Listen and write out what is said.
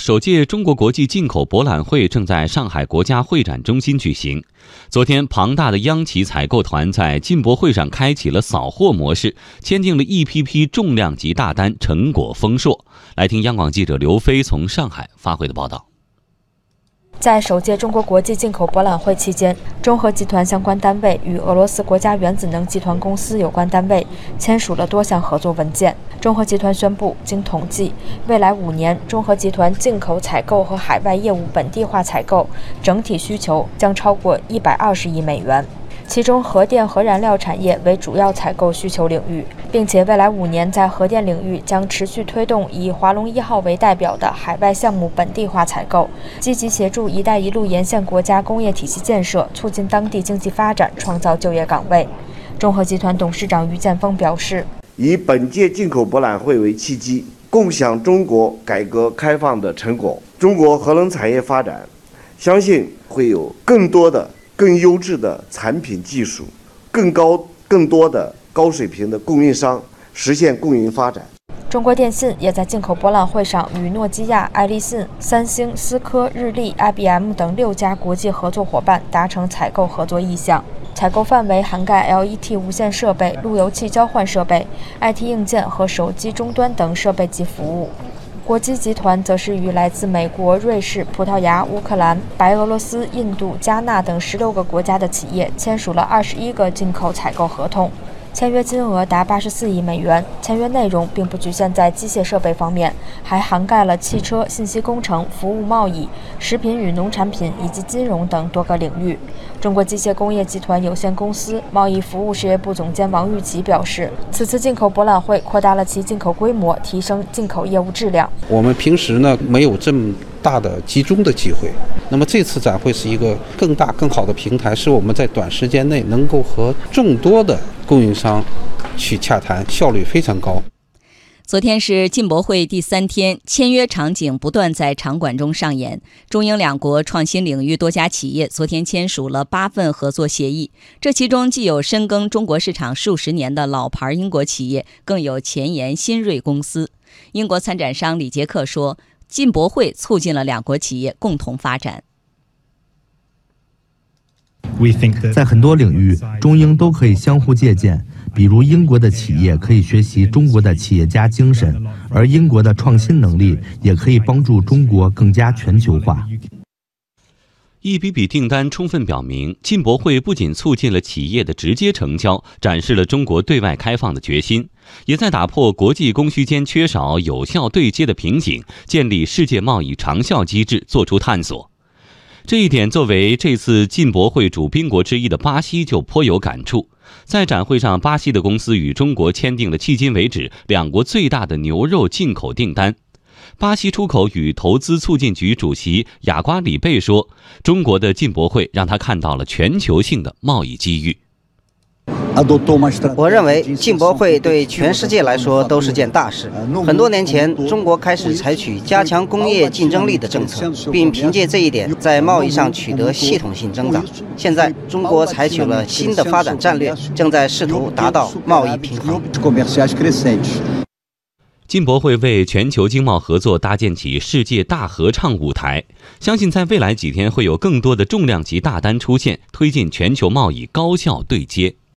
首届中国国际进口博览会正在上海国家会展中心举行。昨天，庞大的央企采购团在进博会上开启了扫货模式，签订了一批批重量级大单，成果丰硕。来听央广记者刘飞从上海发回的报道。在首届中国国际进口博览会期间，中核集团相关单位与俄罗斯国家原子能集团公司有关单位签署了多项合作文件。中核集团宣布，经统计，未来五年，中核集团进口采购和海外业务本地化采购整体需求将超过一百二十亿美元。其中，核电核燃料产业为主要采购需求领域，并且未来五年在核电领域将持续推动以华龙一号为代表的海外项目本地化采购，积极协助“一带一路”沿线国家工业体系建设，促进当地经济发展，创造就业岗位。中核集团董事长于建峰表示：“以本届进口博览会为契机，共享中国改革开放的成果，中国核能产业发展，相信会有更多的。”更优质的产品技术，更高、更多的高水平的供应商，实现共赢发展。中国电信也在进口博览会上与诺基亚、爱立信、三星、思科、日立、IBM 等六家国际合作伙伴达成采购合作意向，采购范围涵盖 LET 无线设备、路由器交换设备、IT 硬件和手机终端等设备及服务。国基集团则是与来自美国、瑞士、葡萄牙、乌克兰、白俄罗斯、印度、加纳等十六个国家的企业签署了二十一个进口采购合同。签约金额达八十四亿美元，签约内容并不局限在机械设备方面，还涵盖了汽车、信息工程、服务贸易、食品与农产品以及金融等多个领域。中国机械工业集团有限公司贸易服务事业部总监王玉吉表示，此次进口博览会扩大了其进口规模，提升进口业务质量。我们平时呢没有这么大的集中的机会，那么这次展会是一个更大更好的平台，是我们在短时间内能够和众多的。供应商去洽谈，效率非常高。昨天是进博会第三天，签约场景不断在场馆中上演。中英两国创新领域多家企业昨天签署了八份合作协议，这其中既有深耕中国市场数十年的老牌英国企业，更有前沿新锐公司。英国参展商李杰克说：“进博会促进了两国企业共同发展。”在很多领域，中英都可以相互借鉴。比如，英国的企业可以学习中国的企业家精神，而英国的创新能力也可以帮助中国更加全球化。一笔笔订单充分表明，进博会不仅促进了企业的直接成交，展示了中国对外开放的决心，也在打破国际供需间缺少有效对接的瓶颈，建立世界贸易长效机制做出探索。这一点，作为这次进博会主宾国之一的巴西就颇有感触。在展会上，巴西的公司与中国签订了迄今为止两国最大的牛肉进口订单。巴西出口与投资促进局主席雅瓜里贝说：“中国的进博会让他看到了全球性的贸易机遇。”我认为进博会对全世界来说都是件大事。很多年前，中国开始采取加强工业竞争力的政策，并凭借这一点在贸易上取得系统性增长。现在，中国采取了新的发展战略，正在试图达到贸易平衡。进博会为全球经贸合作搭建起世界大合唱舞台，相信在未来几天会有更多的重量级大单出现，推进全球贸易高效对接。